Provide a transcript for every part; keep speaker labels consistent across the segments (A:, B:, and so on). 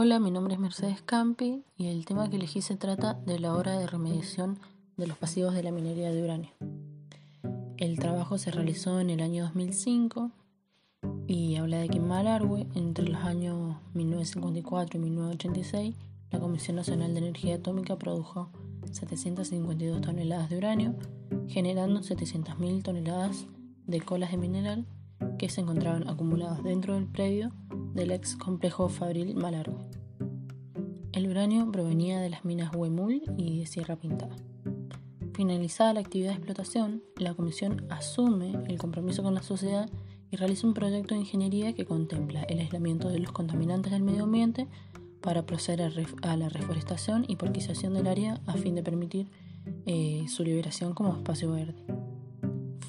A: Hola, mi nombre es Mercedes Campi y el tema que elegí se trata de la hora de remediación de los pasivos de la minería de uranio. El trabajo se realizó en el año 2005 y habla de que en Malargüe, entre los años 1954 y 1986, la Comisión Nacional de Energía Atómica produjo 752 toneladas de uranio, generando 700.000 toneladas de colas de mineral que se encontraban acumuladas dentro del predio del ex complejo Fabril Malargüe. El uranio provenía de las minas Huemul y de Sierra Pintada. Finalizada la actividad de explotación, la Comisión asume el compromiso con la sociedad y realiza un proyecto de ingeniería que contempla el aislamiento de los contaminantes del medio ambiente para proceder a, la reforestación y porquización del área a fin de permitir eh, su liberación como espacio verde.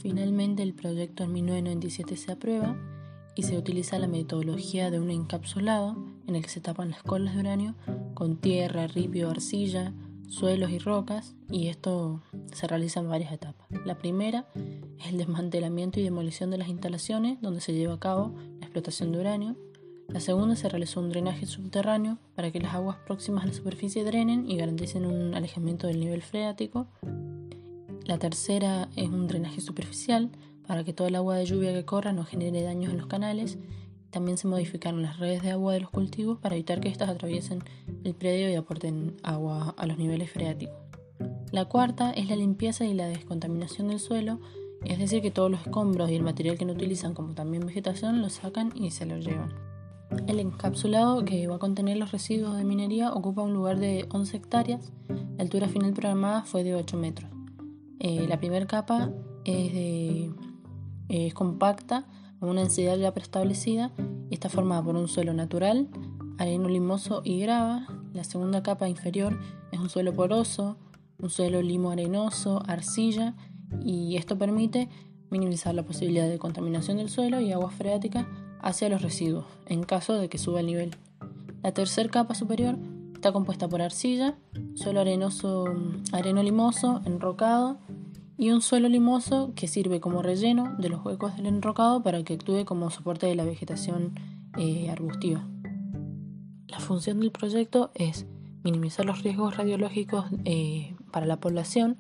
A: Finalmente, el proyecto en 1997 se aprueba y se utiliza la metodología de un encapsulado en el que se tapan las colas de uranio con tierra, ripio, arcilla, suelos y rocas y esto se realiza en varias etapas. La primera es el desmantelamiento y demolición de las instalaciones donde se lleva a cabo la explotación de uranio. La segunda se realizó un drenaje subterráneo para que las aguas próximas a la superficie drenen y garanticen un alejamiento del nivel freático. La tercera es un drenaje superficial para que toda el agua de lluvia que corra no genere daños en los canales. También se modificaron las redes de agua de los cultivos para evitar que éstas atraviesen el predio y aporten agua a los niveles freáticos. La cuarta es la limpieza y la descontaminación del suelo, es decir, que todos los escombros y el material que no utilizan, como también vegetación, los sacan y se los llevan. El encapsulado que va a contener los residuos de minería ocupa un lugar de 11 hectáreas. La altura final programada fue de 8 metros. Eh, la primera capa es de es compacta, una densidad ya preestablecida y está formada por un suelo natural, areno limoso y grava. La segunda capa inferior es un suelo poroso, un suelo limo arenoso, arcilla y esto permite minimizar la posibilidad de contaminación del suelo y agua freática hacia los residuos en caso de que suba el nivel. La tercera capa superior está compuesta por arcilla, suelo arenoso, areno limoso, enrocado y un suelo limoso que sirve como relleno de los huecos del enrocado para que actúe como soporte de la vegetación eh, arbustiva. La función del proyecto es minimizar los riesgos radiológicos eh, para la población,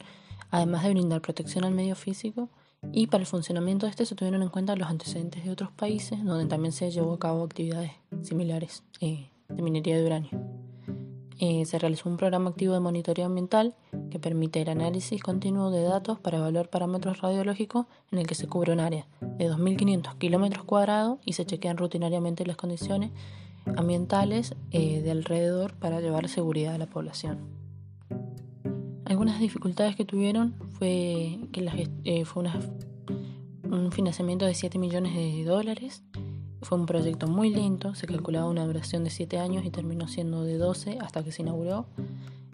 A: además de brindar protección al medio físico, y para el funcionamiento de este se tuvieron en cuenta los antecedentes de otros países donde también se llevó a cabo actividades similares eh, de minería de uranio. Se realizó un programa activo de monitoreo ambiental que permite el análisis continuo de datos para evaluar parámetros radiológicos en el que se cubre un área de 2.500 kilómetros cuadrados y se chequean rutinariamente las condiciones ambientales eh, de alrededor para llevar seguridad a la población. Algunas dificultades que tuvieron fue que eh, fue un financiamiento de 7 millones de dólares. Fue un proyecto muy lento, se calculaba una duración de 7 años y terminó siendo de 12 hasta que se inauguró.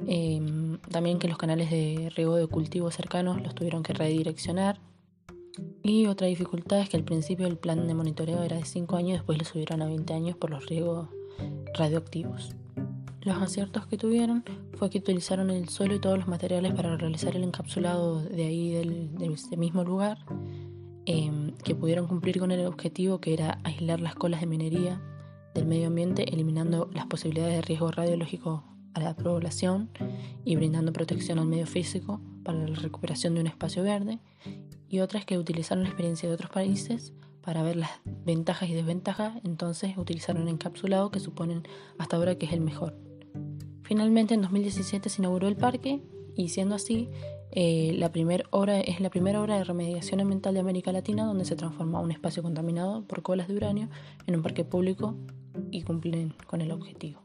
A: Em, también que los canales de riego de cultivos cercanos los tuvieron que redireccionar. Y otra dificultad es que al principio el plan de monitoreo era de 5 años, después lo subieron a 20 años por los riegos radioactivos. Los aciertos que tuvieron fue que utilizaron el suelo y todos los materiales para realizar el encapsulado de ahí del, de ese mismo lugar, em, que pudieron cumplir con el objetivo que era aislar las colas de minería del medio ambiente, eliminando las posibilidades de riesgo radiológico a la población y brindando protección al medio físico para la recuperación de un espacio verde, y otras que utilizaron la experiencia de otros países para ver las ventajas y desventajas, entonces utilizaron el encapsulado que suponen hasta ahora que es el mejor. Finalmente en 2017 se inauguró el parque y siendo así, eh, la primera obra es la primera obra de remediación ambiental de América Latina donde se transforma un espacio contaminado por colas de uranio en un parque público y cumplen con el objetivo.